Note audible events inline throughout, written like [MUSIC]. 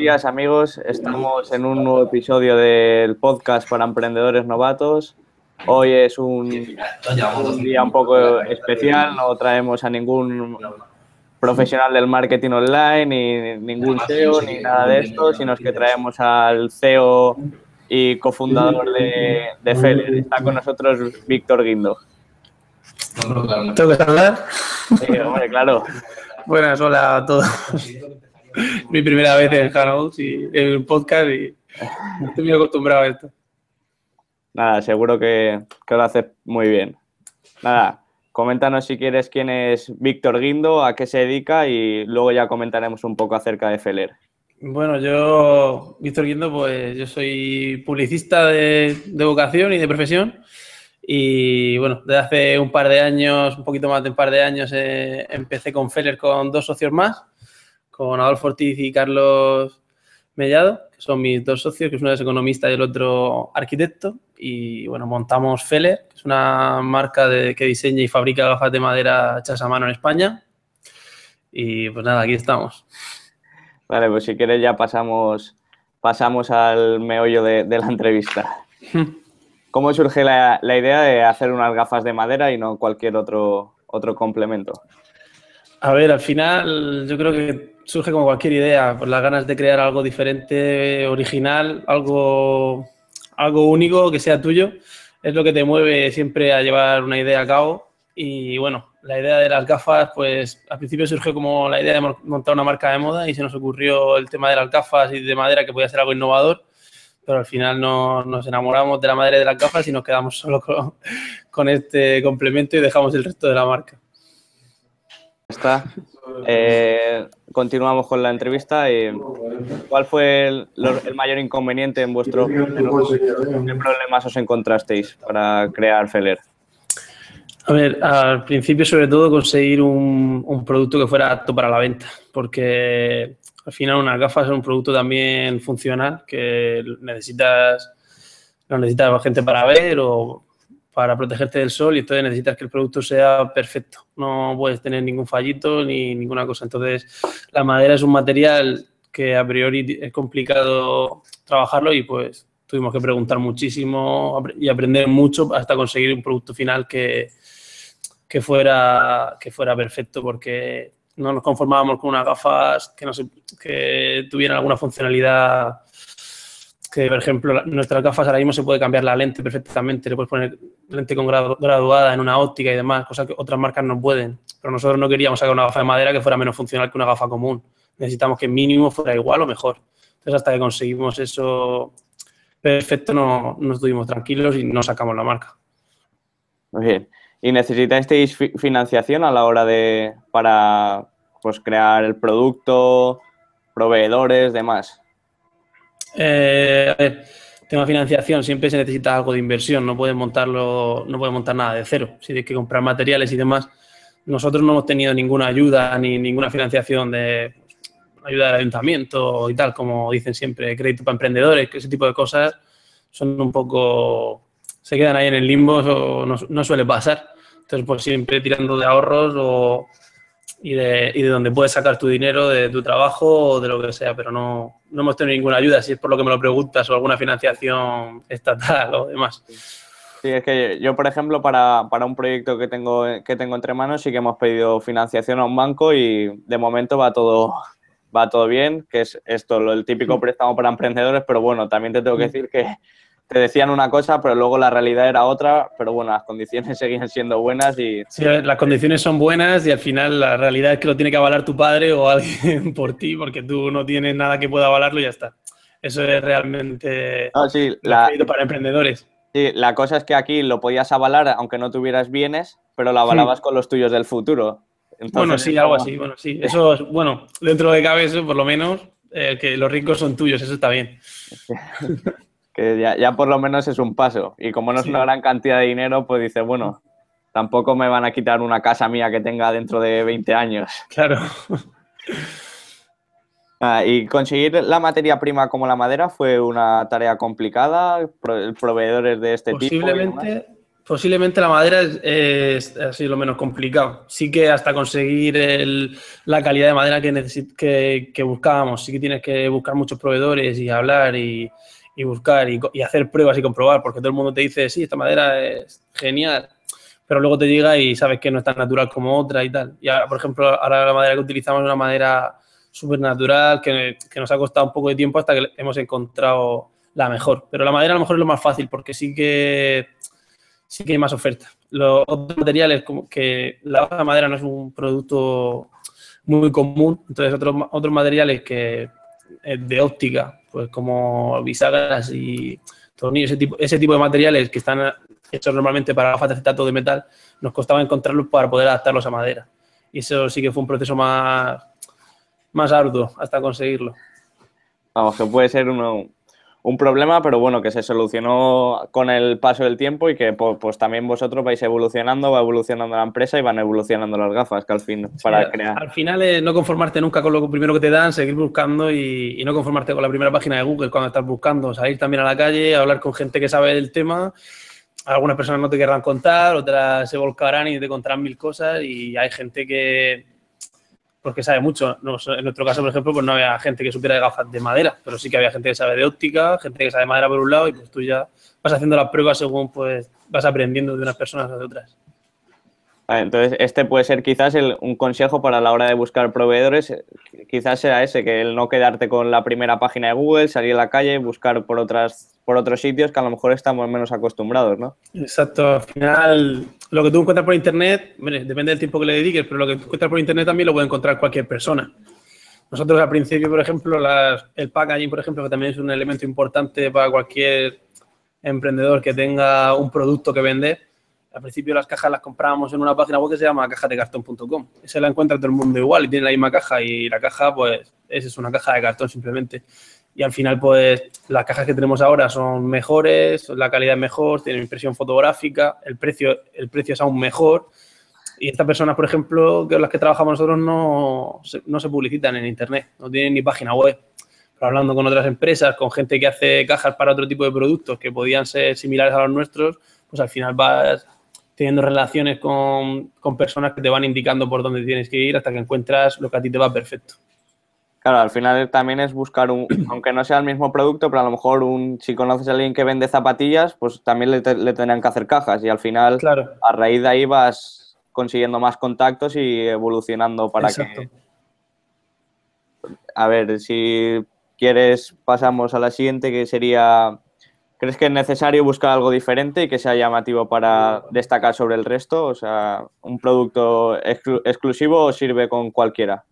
días amigos, estamos en un nuevo episodio del podcast para emprendedores novatos. Hoy es un, día un poco especial, no traemos a ningún profesional del marketing online, ni ningún SEO, ni nada de esto, sino que traemos al CEO y cofundador de, de Feller. Está con nosotros Víctor Guindo. ¿Tengo que hablar? Sí, hombre, claro. Buenas, hola a todos. [LAUGHS] Mi primera vez en Hangouts y en el podcast y estoy muy acostumbrado a esto. Nada, seguro que, que lo haces muy bien. Nada, coméntanos si quieres quién es Víctor Guindo, a qué se dedica y luego ya comentaremos un poco acerca de Feller. Bueno, yo, Víctor Guindo, pues yo soy publicista de, de, vocación y de profesión. Y bueno, desde hace un par de años, un poquito más de un par de años, eh, empecé con Feller con dos socios más, con Adolfo Ortiz y Carlos Mellado, que son mis dos socios, que uno es economista y el otro arquitecto. Y bueno, montamos Feller, que es una marca de, que diseña y fabrica gafas de madera hechas a mano en España. Y pues nada, aquí estamos. Vale, pues si quieres ya pasamos, pasamos al meollo de, de la entrevista. [LAUGHS] ¿Cómo surge la, la, idea de hacer unas gafas de madera y no cualquier otro, otro complemento? A ver, al final yo creo que surge como cualquier idea, por las ganas de crear algo diferente, original, algo, algo único que sea tuyo. Es lo que te mueve siempre a llevar una idea a cabo. Y bueno, la idea de las gafas, pues al principio surgió como la idea de montar una marca de moda y se nos ocurrió el tema de las gafas y de madera que podía ser algo innovador pero al final no, nos enamoramos de la madre de las gafas y nos quedamos solo con, este complemento y dejamos el resto de la marca. Está. Eh, continuamos con la entrevista. ¿Cuál fue el, mayor inconveniente en vuestro ¿Qué problemas os encontrasteis para crear Feller? A ver, al principio sobre todo conseguir un, un producto que fuera apto para la venta, porque al final una gafas es un producto también funcional que necesitas, lo necesitas gente para ver o para protegerte del sol y entonces necesitas que el producto sea perfecto. No puedes tener ningún fallito ni ninguna cosa. Entonces la madera es un material que a priori es complicado trabajarlo y pues tuvimos que preguntar muchísimo y aprender mucho hasta conseguir un producto final que, que, fuera, que fuera perfecto porque no nos conformábamos con unas gafas que, no se, que tuvieran alguna funcionalidad que, por ejemplo, nuestras gafas ahora mismo se puede cambiar la lente perfectamente, le puedes poner lente con graduada en una óptica y demás, cosas que otras marcas no pueden. Pero nosotros no queríamos sacar una gafa de madera que fuera menos funcional que una gafa común. Necesitamos que mínimo fuera igual o mejor. Entonces, hasta que conseguimos eso perfecto, no, no estuvimos tranquilos y no sacamos la marca. Muy bien. ¿Y necesitasteis financiación a la hora de para pues, crear el producto, proveedores, demás? Eh, a ver, tema financiación, siempre se necesita algo de inversión, no puedes montarlo, no puedes montar nada de cero. Si tienes que comprar materiales y demás. Nosotros no hemos tenido ninguna ayuda ni ninguna financiación de ayuda del ayuntamiento y tal, como dicen siempre, crédito para emprendedores, que ese tipo de cosas son un poco se quedan ahí en el limbo, o no, no, suele pasar. Entonces, pues siempre tirando de ahorros o, y, de, y de donde puedes sacar tu dinero, de tu trabajo o de lo que sea, pero no, no hemos tenido ninguna ayuda, si es por lo que me lo preguntas, o alguna financiación estatal o demás. Sí, es que yo, por ejemplo, para, para, un proyecto que tengo, que tengo entre manos, sí que hemos pedido financiación a un banco y de momento va todo, va todo bien, que es esto, el típico préstamo para emprendedores, pero bueno, también te tengo que decir que te decían una cosa, pero luego la realidad era otra, pero bueno, las condiciones [LAUGHS] seguían siendo buenas y... Sí, las condiciones son buenas y al final la realidad es que lo tiene que avalar tu padre o [LAUGHS] alguien por ti, porque tú no tienes nada que pueda avalarlo y ya está. Eso es realmente no, sí, la, para emprendedores. Sí, la cosa es que aquí lo podías avalar aunque no tuvieras bienes, pero lo avalabas sí. con los tuyos del futuro. Entonces, bueno, sí, algo así, bueno, sí. Eso es, bueno, dentro de cabe eso, por lo menos, eh, que los ricos son tuyos, eso está bien. [LAUGHS] que ya, ya, por lo menos es un paso. Y como no es una gran cantidad de dinero, pues dice, bueno, tampoco me van a quitar una casa mía que tenga dentro de 20 años. [LAUGHS] Claro. Ah, y conseguir la materia prima como la madera fue una tarea complicada, Pro proveedores de este posiblemente, tipo. Posiblemente la madera es, así lo menos complicado. Sí que hasta conseguir la calidad de madera que, que, buscábamos, sí que tienes que buscar muchos proveedores y hablar y, buscar y, y, hacer pruebas y comprobar, porque todo el mundo te dice, sí, esta madera es genial, pero luego te llega y sabes que no es tan natural como otra y tal. Y ahora, por ejemplo, ahora la madera que utilizamos es una madera súper natural, que, nos ha costado un poco de tiempo hasta que hemos encontrado la mejor. Pero la madera a lo mejor es lo más fácil, porque sí que sí que hay más oferta. Los otros materiales, como que la madera no es un producto muy común, entonces otros, otros materiales que de óptica, pues como bisagras y tornillos, ese tipo, ese tipo de materiales que están hechos normalmente para gafas de acetato de metal, nos costaba encontrarlos para poder adaptarlos a madera. Y eso sí que fue un proceso más, más arduo hasta conseguirlo. Vamos, que puede ser uno, un problema, pero bueno, que se solucionó con el paso del tiempo y que pues, también vosotros vais evolucionando, va evolucionando la empresa y van evolucionando las gafas, que al fin, para crear. Al final es no conformarte nunca con lo primero que te dan, seguir buscando y, no conformarte con la primera página de Google cuando estás buscando, salir también a la calle, hablar con gente que sabe del tema. Algunas personas no te querrán contar, otras se volcarán y te contarán mil cosas y hay gente que, porque sabe mucho. En nuestro caso, por ejemplo, pues no había gente que supiera de gafas de madera, pero sí que había gente que sabe de óptica, gente que sabe de madera por un lado y pues tú ya vas haciendo las pruebas según pues vas aprendiendo de unas personas a de otras. Entonces, este puede ser quizás un consejo para la hora de buscar proveedores, quizás sea ese, que el no quedarte con la primera página de Google, salir a la calle, buscar por otras por otros sitios que a lo mejor estamos menos acostumbrados, ¿no? Exacto, al final lo que tú encuentras por internet, depende del tiempo que le dediques, pero lo que tú encuentras por internet también lo puede encontrar cualquier persona. Nosotros al principio, por ejemplo, el packaging, por ejemplo, que también es un elemento importante para cualquier emprendedor que tenga un producto que vender, al principio las cajas las comprábamos en una página web que se llama cajadecartón.com. Esa la encuentra todo el mundo igual y tiene la misma caja y la caja, pues, es una caja de cartón simplemente. Y al final, pues, las cajas que tenemos ahora son mejores, la calidad es mejor, tienen impresión fotográfica, el precio, el precio es aún mejor. Y estas personas, por ejemplo, que las que trabajamos nosotros, no no se publicitan en Internet, no tienen ni página web. Pero hablando con otras empresas, con gente que hace cajas para otro tipo de productos que podían ser similares a los nuestros, pues al final vas teniendo relaciones con, personas que te van indicando por dónde tienes que ir hasta que encuentras lo que a ti te va perfecto. Claro, al final también es buscar un, [CLEARS THROAT] aunque no sea el mismo producto, pero a lo mejor un, si conoces a alguien que vende zapatillas, pues también le, tendrán que hacer cajas y al final a raíz de ahí vas consiguiendo más contactos y evolucionando para que... A ver, si quieres pasamos a la siguiente que sería ¿Crees que es necesario buscar algo diferente y que sea llamativo para destacar sobre el resto? O sea, ¿un producto exclusivo o sirve con cualquiera?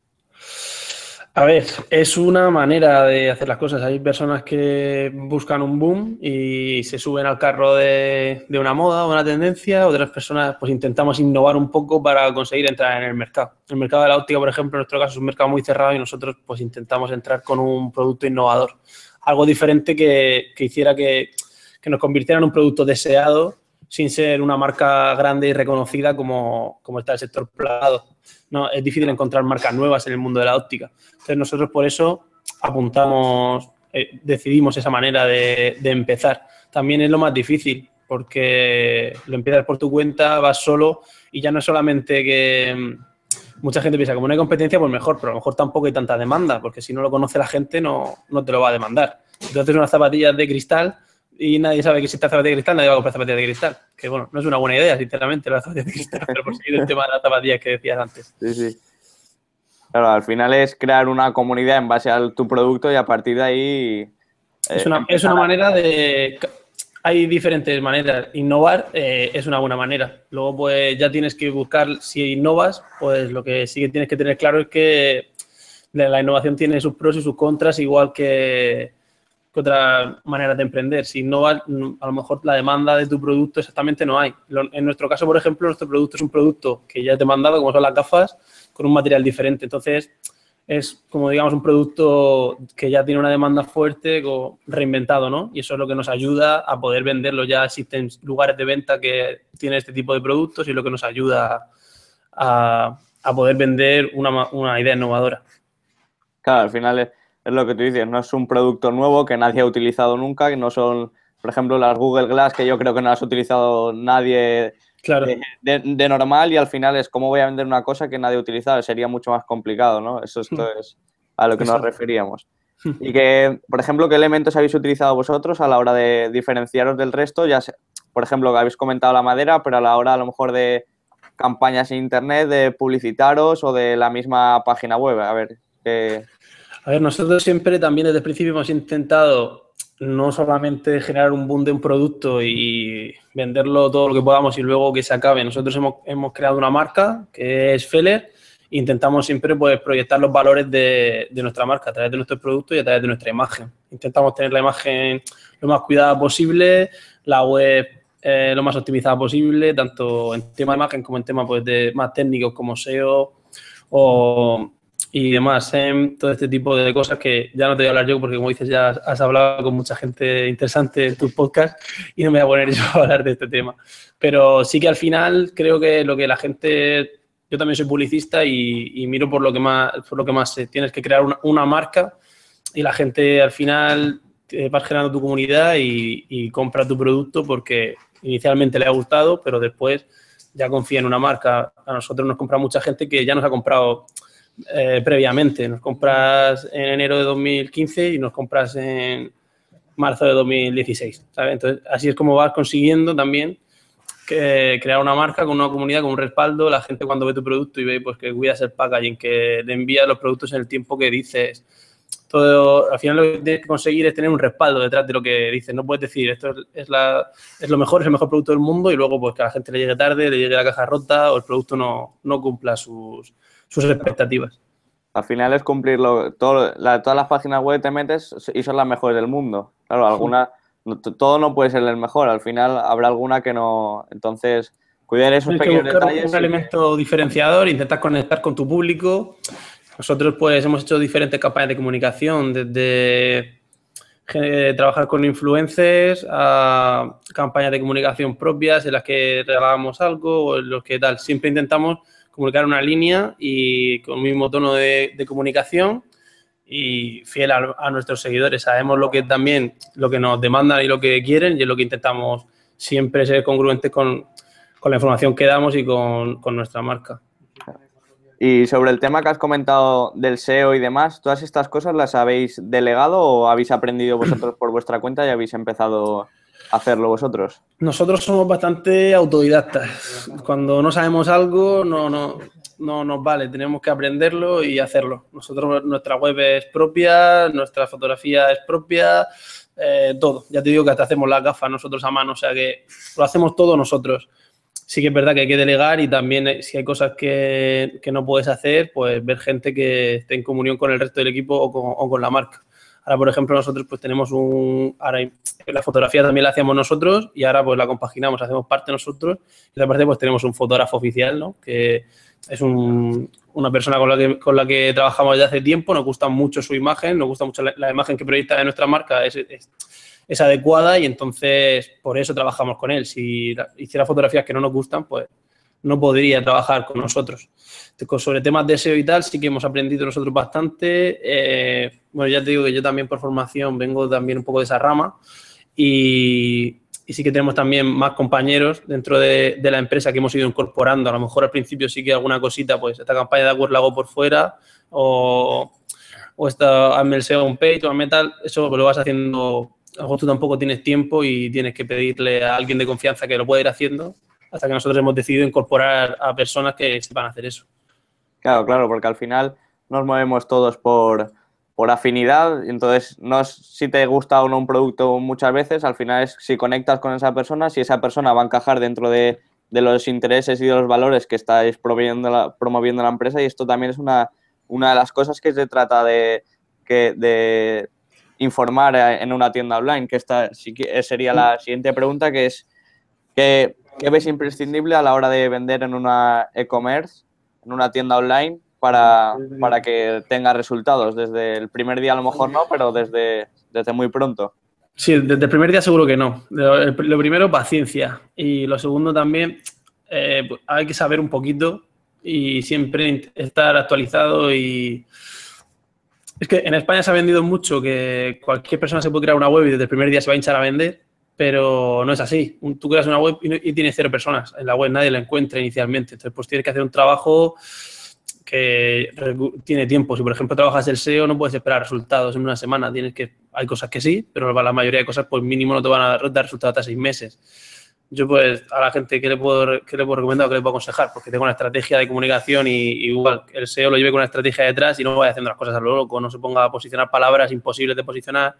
A ver, es una manera de hacer las cosas. Hay personas que buscan un boom y se suben al carro de, una moda o una tendencia. Otras personas, pues intentamos innovar un poco para conseguir entrar en el mercado. El mercado de la óptica, por ejemplo, en nuestro caso es un mercado muy cerrado y nosotros, pues intentamos entrar con un producto innovador algo diferente que, hiciera que, nos convirtiera en un producto deseado sin ser una marca grande y reconocida como, está el sector plagado. No, es difícil encontrar marcas nuevas en el mundo de la óptica. Entonces nosotros por eso apuntamos, eh, decidimos esa manera de, de, empezar. También es lo más difícil porque lo empiezas por tu cuenta, vas solo y ya no es solamente que mm, mucha gente piensa, como no hay competencia, pues mejor, pero a lo mejor tampoco hay tanta demanda, porque si no lo conoce la gente no, no te lo va a demandar. Entonces unas zapatillas de cristal y nadie sabe que existe zapatillas de cristal, nadie va a comprar zapatillas de cristal. Que bueno, no es una buena idea, sinceramente, las zapatillas de cristal, pero por seguir el tema de las zapatillas que decías antes. [LAUGHS] Sí, sí. Claro, al final es crear una comunidad en base a tu producto y a partir de ahí. es, una, es una manera de. Hay diferentes maneras. Innovar eh, es una buena manera. Luego, pues ya tienes que buscar, si innovas, pues lo que sí que tienes que tener claro es que la innovación tiene sus pros y sus contras, igual que, otra manera de emprender. Si no, a lo mejor la demanda de tu producto exactamente no hay. En nuestro caso, por ejemplo, nuestro producto es un producto que ya he demandado, como son las gafas, con un material diferente. Entonces, es como digamos un producto que ya tiene una demanda fuerte, reinventado, ¿no? Y eso es lo que nos ayuda a poder venderlo. Ya existen lugares de venta que tienen este tipo de productos y es lo que nos ayuda a, poder vender una, una idea innovadora. Claro, al final es es lo que tú dices, no es un producto nuevo que nadie ha utilizado nunca, que no son por ejemplo, las Google Glass, que yo creo que no las ha utilizado nadie Claro. de, normal y al final es cómo voy a vender una cosa que nadie ha utilizado. Sería mucho más complicado, ¿no? Eso esto Hmm. es a lo que nos referíamos. Y que, por ejemplo, ¿qué elementos habéis utilizado vosotros a la hora de diferenciaros del resto? Ya sé, por ejemplo, que habéis comentado la madera, pero a la hora a lo mejor de campañas en internet, de publicitaros o de la misma página web. A ver, ¿qué, A ver, nosotros siempre también desde el principio hemos intentado no solamente generar un boom de un producto y venderlo todo lo que podamos y luego que se acabe. Nosotros hemos, creado una marca que es Feller intentamos siempre pues, proyectar los valores de, nuestra marca a través de nuestros productos y a través de nuestra imagen. Intentamos tener la imagen lo más cuidada posible, la web eh, lo más optimizada posible, tanto en tema de imagen como en temas pues, de más técnicos como SEO o, y demás, SEM, todo este tipo de cosas que ya no te voy a hablar yo porque como dices ya has hablado con mucha gente interesante en tus podcasts y no me voy a poner [LAUGHS] yo a hablar de este tema. Pero sí que al final creo que lo que la gente, yo también soy publicista y, y miro por lo que más, por lo que más sé. Tienes que crear una, una marca y la gente al final te vas generando tu comunidad y, y compra tu producto porque inicialmente le ha gustado, pero después ya confía en una marca. A nosotros nos compra mucha gente que ya nos ha comprado eh, previamente. Nos compras en enero de 2015 y nos compras en marzo de 2016. ¿sabes? Entonces, así es como vas consiguiendo también que crear una marca con una comunidad, con un respaldo. La gente cuando ve tu producto y ve pues, que cuidas el packaging, que le envías los productos en el tiempo que dices. Todo, al final lo que tienes que conseguir es tener un respaldo detrás de lo que dices. No puedes decir esto es, la, es lo mejor, es el mejor producto del mundo y luego pues que a la gente le llegue tarde, le llegue la caja rota o el producto no, no cumpla sus, sus expectativas. Al final es cumplirlo. Todo, la, todas las páginas web te metes y son las mejores del mundo. Claro, alguna, no, todo no puede ser el mejor. Al final habrá alguna que no. Entonces, cuidar esos Tienes pequeños que buscar detalles. Un elemento diferenciador, intentar conectar con tu público. Nosotros, pues, hemos hecho diferentes campañas de comunicación, desde eh, trabajar con influencers a campañas de comunicación propias en las que regalábamos algo o en los que tal. Siempre intentamos comunicar una línea y con el mismo tono de, de comunicación y fiel a, nuestros seguidores. Sabemos lo que también, lo que nos demandan y lo que quieren y es lo que intentamos siempre ser congruentes con, con la información que damos y con, con, nuestra marca. Y sobre el tema que has comentado del SEO y demás, ¿todas estas cosas las habéis delegado o habéis aprendido vosotros por vuestra cuenta y habéis empezado hacerlo vosotros? Nosotros somos bastante autodidactas. Cuando no sabemos algo, no, no, no nos vale, tenemos que aprenderlo y hacerlo. Nosotros, nuestra web es propia, nuestra fotografía es propia, eh, todo. Ya te digo que hasta hacemos las gafas nosotros a mano, o sea que lo hacemos todo nosotros. Sí que es verdad que hay que delegar y también eh, si hay cosas que, que no puedes hacer, pues ver gente que esté en comunión con el resto del equipo o con, o con la marca. Ahora, por ejemplo, nosotros pues tenemos un... Ahora la fotografía también la hacíamos nosotros y ahora pues la compaginamos, hacemos parte nosotros y otra parte pues tenemos un fotógrafo oficial, ¿no? Que es un, una persona con la, que, con la que trabajamos desde hace tiempo, nos gusta mucho su imagen, nos gusta mucho la, la imagen que proyecta de nuestra marca, es, es, es, adecuada y entonces por eso trabajamos con él. Si hiciera fotografías que no nos gustan, pues no podría trabajar con nosotros. Sobre temas de SEO y tal, sí que hemos aprendido nosotros bastante. Eh, bueno, ya te digo que yo también por formación vengo también un poco de esa rama y, y sí que tenemos también más compañeros dentro de, de, la empresa que hemos ido incorporando. A lo mejor al principio sí que alguna cosita, pues esta campaña de AdWords la hago por fuera o, o esta hazme el SEO on page o hazme tal, eso lo vas haciendo, a lo mejor tú tampoco tienes tiempo y tienes que pedirle a alguien de confianza que lo pueda ir haciendo hasta que nosotros hemos decidido incorporar a personas que sepan hacer eso. Claro, claro, porque al final nos movemos todos por, por afinidad, entonces no es si te gusta o no un producto muchas veces, al final es si conectas con esa persona, si esa persona va a encajar dentro de, de los intereses y de los valores que estáis promoviendo la, promoviendo la empresa y esto también es una, una de las cosas que se trata de, que, de informar en una tienda online, que esta sería la siguiente pregunta, que es que ¿Qué ves imprescindible a la hora de vender en una e-commerce, en una tienda online, para, para, que tenga resultados? Desde el primer día a lo mejor no, pero desde, desde muy pronto. Sí, desde el primer día seguro que no. Lo, primero, paciencia. Y lo segundo también, eh, hay que saber un poquito y siempre estar actualizado y... Es que en España se ha vendido mucho que cualquier persona se puede crear una web y desde el primer día se va a hinchar a vender pero no es así. Tú creas una web y, tienes cero personas en la web, nadie la encuentra inicialmente. Entonces, pues tienes que hacer un trabajo que tiene tiempo. Si, por ejemplo, trabajas el SEO, no puedes esperar resultados en una semana. Tienes que, hay cosas que sí, pero la mayoría de cosas, pues mínimo no te van a dar, resultados hasta seis meses. Yo, pues, a la gente, ¿qué le puedo, qué le puedo recomendar o qué le puedo aconsejar? Porque tengo una estrategia de comunicación y, igual el SEO lo lleve con una estrategia detrás y no vaya haciendo las cosas a lo loco, no se ponga a posicionar palabras imposibles de posicionar.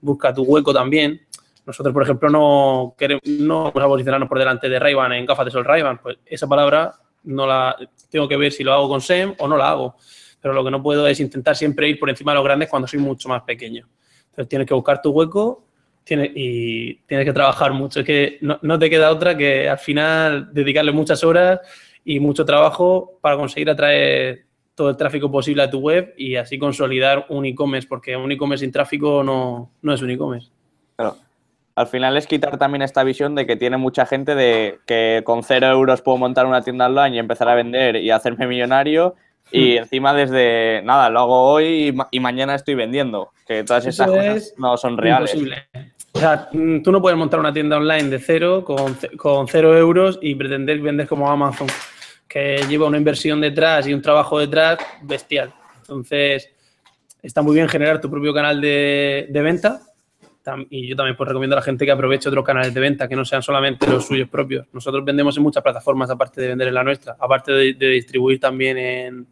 Busca tu hueco también. Nosotros, por ejemplo, no queremos no vamos a posicionarnos por delante de ray en gafas de sol ray Pues esa palabra no la tengo que ver si lo hago con SEM o no la hago. Pero lo que no puedo es intentar siempre ir por encima de los grandes cuando soy mucho más pequeño. Entonces tienes que buscar tu hueco tienes, y tienes que trabajar mucho. Es que no, te queda otra que al final dedicarle muchas horas y mucho trabajo para conseguir atraer todo el tráfico posible a tu web y así consolidar un e-commerce, porque un e-commerce sin tráfico no, no es un e-commerce. Claro al final es quitar también esta visión de que tiene mucha gente de que con cero euros puedo montar una tienda online y empezar a vender y hacerme millonario y hmm. encima desde, nada, lo hago hoy y, mañana estoy vendiendo, que todas esas cosas no son reales. Imposible. O sea, mm, tú no puedes montar una tienda online de cero con, con cero euros y pretender vender como Amazon, que lleva una inversión detrás y un trabajo detrás bestial. Entonces, está muy bien generar tu propio canal de, de venta, y yo también pues recomiendo a la gente que aproveche otros canales de venta que no sean solamente los suyos propios. Nosotros vendemos en muchas plataformas aparte de vender en la nuestra, aparte de, distribuir también en,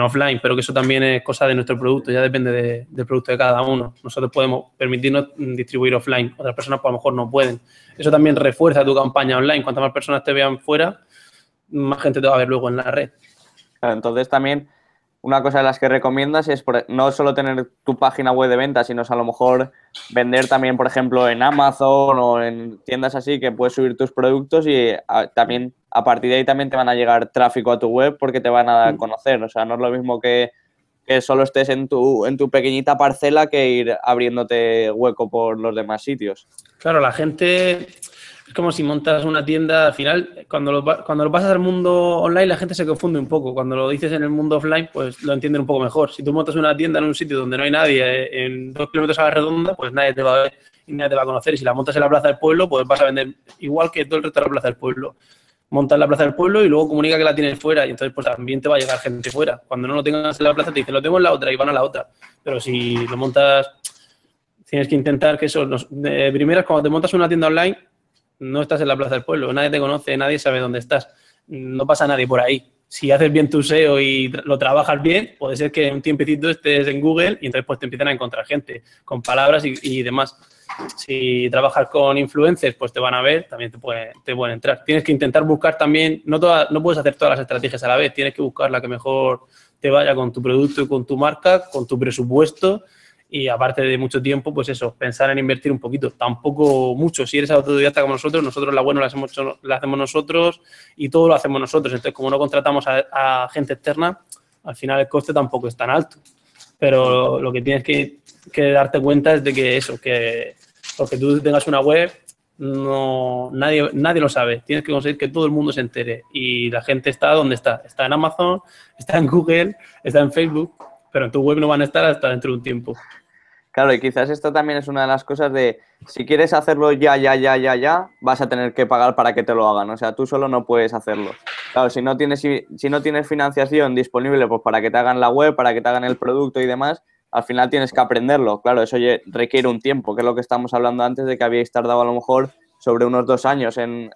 offline, pero que eso también es cosa de nuestro producto, ya depende del producto de cada uno. Nosotros podemos permitirnos distribuir offline, otras personas pues, a lo mejor no pueden. Eso también refuerza tu campaña online. Cuantas más personas te vean fuera, más gente te va a ver luego en la red. Entonces también una cosa de las que recomiendas es no solo tener tu página web de venta, sino a lo mejor vender también, por ejemplo, en Amazon o en tiendas así que puedes subir tus productos y también a partir de ahí también te van a llegar tráfico a tu web porque te van a mm. conocer. O sea, no es lo mismo que, que solo estés en tu, en tu pequeñita parcela que ir abriéndote hueco por los demás sitios. Claro, la gente es como si montas una tienda, al final, cuando lo, cuando lo pasas al mundo online, la gente se confunde un poco. Cuando lo dices en el mundo offline, pues lo entienden un poco mejor. Si tú montas una tienda en un sitio donde no hay nadie, eh, en dos kilómetros a la redonda, pues nadie te va a ver y nadie te va a conocer. Y si la montas en la plaza del pueblo, pues vas a vender igual que todo el resto de la plaza del pueblo. Montas la plaza del pueblo y luego comunica que la tienes fuera y entonces pues también te va a llegar gente fuera. Cuando no lo tengas en la plaza te dicen, lo tengo en la otra y van a la otra. Pero si lo montas, tienes que intentar que eso, de primeras, cuando te montas una tienda online, no estás en la plaza del pueblo, nadie te conoce, nadie sabe dónde estás, no pasa nadie por ahí. Si haces bien tu SEO y lo trabajas bien, puede ser que un tiempecito estés en Google y entonces pues te empiezan a encontrar gente con palabras y, demás. Si trabajas con influencers, pues te van a ver, también te, puede, te pueden entrar. Tienes que intentar buscar también, no, no puedes hacer todas las estrategias a la vez, tienes que buscar la que mejor te vaya con tu producto y con tu marca, con tu presupuesto y aparte de mucho tiempo, pues eso, pensar en invertir un poquito, tampoco mucho. Si eres autodidacta como nosotros, nosotros la buena la hacemos, la hacemos nosotros y todo lo hacemos nosotros. Entonces, como no contratamos a, gente externa, al final el coste tampoco es tan alto. Pero lo que tienes que, que, darte cuenta es de que eso, que porque tú tengas una web, no, nadie, nadie lo sabe. Tienes que conseguir que todo el mundo se entere. Y la gente está donde está. Está en Amazon, está en Google, está en Facebook, pero en tu web no van a estar hasta dentro de un tiempo. Claro, y quizás esto también es una de las cosas de, si quieres hacerlo ya, ya, ya, ya, ya, vas a tener que pagar para que te lo hagan. O sea, tú solo no puedes hacerlo. Claro, si no tienes, si no tienes financiación disponible pues para que te hagan la web, para que te hagan el producto y demás, al final tienes que aprenderlo. Claro, eso requiere un tiempo, que es lo que estamos hablando antes de que habíais tardado a lo mejor sobre unos dos años en,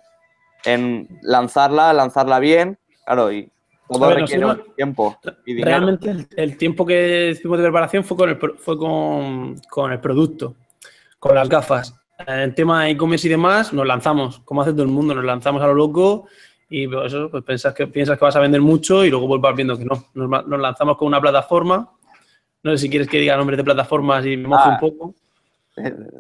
en lanzarla, lanzarla bien. Claro, y todo requiere tiempo y Realmente el, tiempo que hicimos de preparación fue con el, fue con, el producto, con las gafas. En tema de e-commerce y demás, nos lanzamos, como hace todo el mundo, nos lanzamos a lo loco y eso, pues piensas que, piensas que vas a vender mucho y luego vuelvas viendo que no. Nos, lanzamos con una plataforma. No sé si quieres que diga nombres de plataformas y me moje un ah. poco.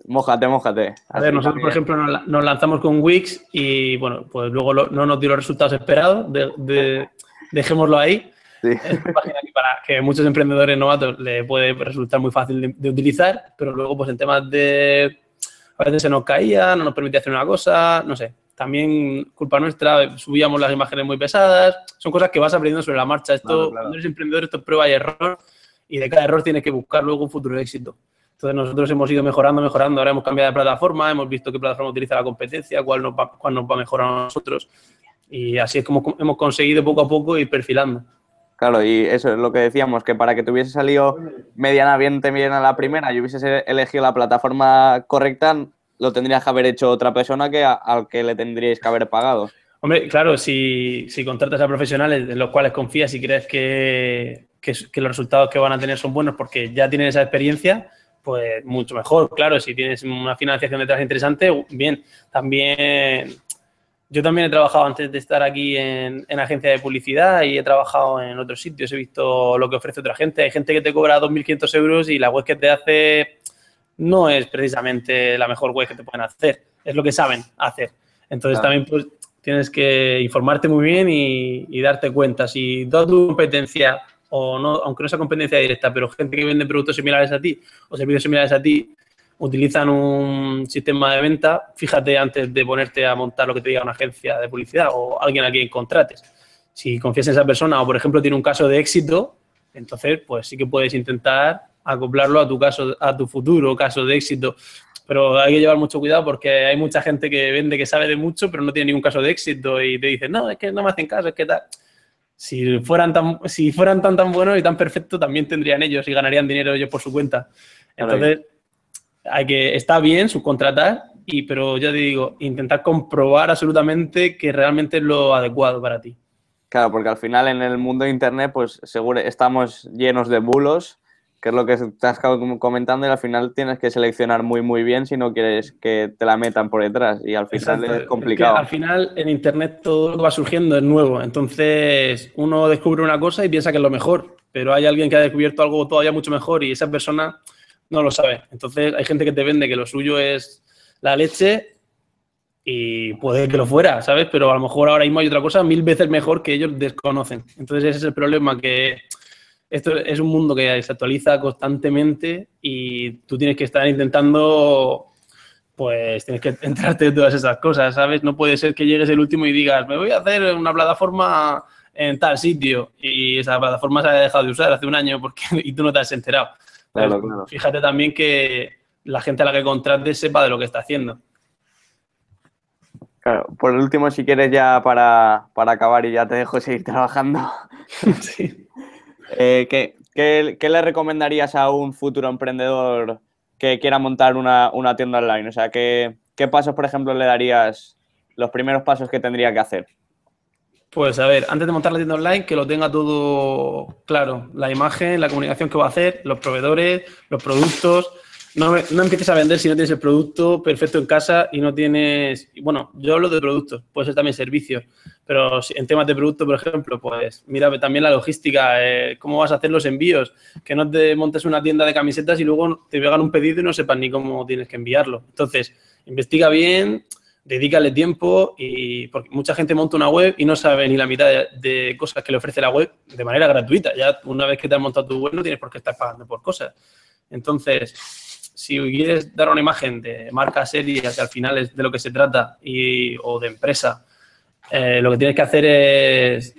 Mójate, mójate. A ver, nosotros, por ejemplo, nos, lanzamos con Wix y, bueno, pues luego no nos dio los resultados esperados de, dejémoslo ahí. Es una página que para que muchos emprendedores novatos le puede resultar muy fácil de, utilizar, pero luego pues en temas de a veces se nos caía, no nos permitía hacer una cosa, no sé. También culpa nuestra, subíamos las imágenes muy pesadas, son cosas que vas aprendiendo sobre la marcha. Esto, cuando eres emprendedor, esto es prueba y error y de cada error tienes que buscar luego un futuro éxito. Entonces nosotros hemos ido mejorando, mejorando, ahora hemos cambiado de plataforma, hemos visto qué plataforma utiliza la competencia, cuál nos va, cuál nos va a mejorar a nosotros y así es como hemos conseguido poco a poco ir perfilando. Claro, y eso es lo que decíamos, que para que te hubiese salido medianamente bien a la primera y hubieses elegido la plataforma correcta, lo tendrías que haber hecho otra persona que al que le tendríais que haber pagado. Hombre, claro, si, si contratas a profesionales en los cuales confías y crees que, que, los resultados que van a tener son buenos porque ya tienen esa experiencia, pues mucho mejor. Claro, si tienes una financiación detrás interesante, bien. También yo también he trabajado antes de estar aquí en, en, agencia de publicidad y he trabajado en otros sitios. He visto lo que ofrece otra gente. Hay gente que te cobra 2.500 euros y la web que te hace no es precisamente la mejor web que te pueden hacer. Es lo que saben hacer. Entonces también pues, tienes que informarte muy bien y, y, darte cuenta. Si toda tu competencia, o no, aunque no sea competencia directa, pero gente que vende productos similares a ti o servicios similares a ti, utilizan un sistema de venta, fíjate antes de ponerte a montar lo que te diga una agencia de publicidad o alguien a quien contrates. Si confías en esa persona o, por ejemplo, tiene un caso de éxito, entonces, pues sí que puedes intentar acoplarlo a tu caso, a tu futuro caso de éxito. Pero hay que llevar mucho cuidado porque hay mucha gente que vende que sabe de mucho, pero no tiene ningún caso de éxito y te dicen, no, es que no me hacen caso, es que tal. Si fueran tan, si fueran tan, tan buenos y tan perfectos, también tendrían ellos y ganarían dinero ellos por su cuenta. Entonces, hay que, está bien subcontratar, y, pero ya te digo, intentar comprobar absolutamente que realmente es lo adecuado para ti. Claro, porque al final en el mundo de Internet, pues seguro estamos llenos de bulos, que es lo que estás comentando, y al final tienes que seleccionar muy, muy bien si no quieres que te la metan por detrás, y al final es complicado. al final en Internet todo lo que va surgiendo es nuevo, entonces uno descubre una cosa y piensa que es lo mejor, pero hay alguien que ha descubierto algo todavía mucho mejor y esa persona no lo sabe. Entonces hay gente que te vende que lo suyo es la leche y puede que lo fuera, ¿sabes? Pero a lo mejor ahora mismo hay otra cosa mil veces mejor que ellos desconocen. Entonces ese es el problema, que esto es un mundo que se actualiza constantemente y tú tienes que estar intentando, pues tienes que entrarte en todas esas cosas, ¿sabes? No puede ser que llegues el último y digas, me voy a hacer una plataforma en tal sitio y esa plataforma se ha dejado de usar hace un año porque, [LAUGHS] y tú no te has enterado. Fíjate también que la gente a la que contrate sepa de lo que está haciendo. Claro, por último, si quieres ya para, acabar y ya te dejo seguir [LAUGHS] trabajando. [LAUGHS] sí. Eh, ¿qué, le recomendarías a un futuro emprendedor que quiera montar una, tienda online? O sea, ¿qué, ¿qué pasos, por ejemplo, le darías, los primeros pasos que tendría que hacer? Pues a ver, antes de montar la tienda online, que lo tenga todo claro. La imagen, la comunicación que va a hacer, los proveedores, los productos. No, no empieces a vender si no tienes el producto perfecto en casa y no tienes... Bueno, yo hablo de productos, puede ser también servicios, pero en temas de producto, por ejemplo, pues mira también la logística, eh, cómo vas a hacer los envíos, que no te montes una tienda de camisetas y luego te hagan un pedido y no sepas ni cómo tienes que enviarlo. Entonces, investiga bien, dedícale tiempo y porque mucha gente monta una web y no sabe ni la mitad de, cosas que le ofrece la web de manera gratuita. Ya una vez que te has montado tu web no tienes por qué estar pagando por cosas. Entonces, si quieres dar una imagen de marca seria, que al final es de lo que se trata, y, o de empresa, eh, lo que tienes que hacer es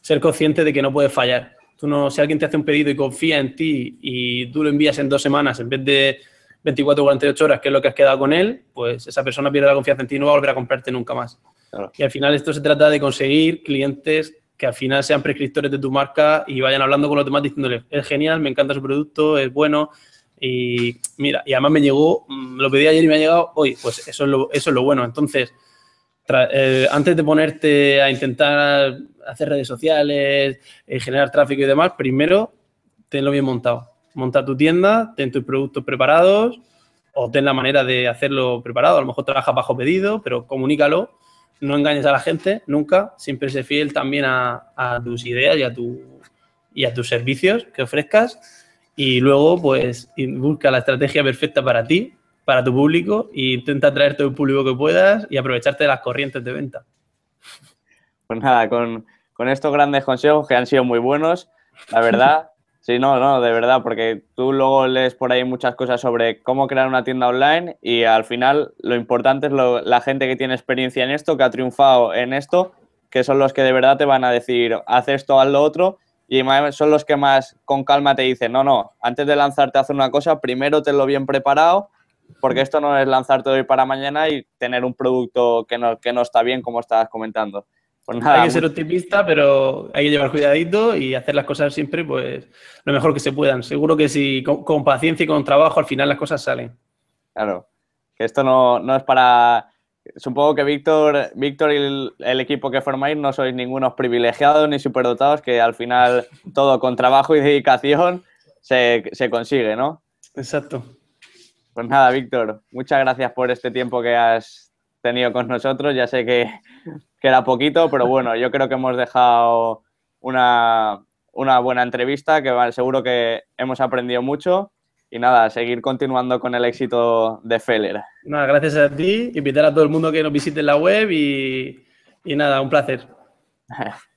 ser consciente de que no puedes fallar. Tú no, si alguien te hace un pedido y confía en ti y tú lo envías en dos semanas en vez de 24 o 48 horas, que es lo que has quedado con él, pues esa persona pierde la confianza en ti y no va a volver a comprarte nunca más. Y al final esto se trata de conseguir clientes que al final sean prescriptores de tu marca y vayan hablando con los demás diciéndole, es genial, me encanta su producto, es bueno. Y mira, y además me llegó, mm, lo pedí ayer y me ha llegado hoy, pues eso es lo, eso es lo bueno. Entonces, eh, antes de ponerte a intentar hacer redes sociales, eh, generar tráfico y demás, primero tenlo bien montado monta tu tienda, ten tus productos preparados o ten la manera de hacerlo preparado. A lo mejor trabaja bajo pedido, pero comunícalo. No engañes a la gente nunca. Siempre sé fiel también a, tus ideas y a, tu, y a tus servicios que ofrezcas. Y luego, pues, busca la estrategia perfecta para ti, para tu público, e intenta atraer todo el público que puedas y aprovecharte de las corrientes de venta. Pues nada, con, con estos grandes consejos que han sido muy buenos, la verdad, [LAUGHS] Sí, no, no, de verdad, porque tú luego lees por ahí muchas cosas sobre cómo crear una tienda online y al final lo importante es la gente que tiene experiencia en esto, que ha triunfado en esto, que son los que de verdad te van a decir, haz esto, haz lo otro y son los que más con calma te dicen, no, no, antes de lanzarte a hacer una cosa, primero tenlo bien preparado, porque esto no es lanzarte hoy para mañana y tener un producto que no, que no está bien, como estabas comentando. Pues hay que ser optimista, pero hay que llevar cuidadito y hacer las cosas siempre pues lo mejor que se puedan. Seguro que si con, paciencia y con trabajo al final las cosas salen. Claro, que esto no, no es para... Supongo que Víctor, Víctor y el, equipo que formáis no sois ningunos privilegiados ni superdotados, que al final [LAUGHS] todo con trabajo y dedicación se, se consigue, ¿no? Exacto. Pues nada, Víctor, muchas gracias por este tiempo que has tenido con nosotros. Ya sé que, era poquito, pero bueno, yo creo que hemos dejado una, buena entrevista, que seguro que hemos aprendido mucho. Y nada, seguir continuando con el éxito de Feller. Nada, gracias a ti, invitar a todo el mundo que nos visite en la web y, y nada, un placer. [LAUGHS]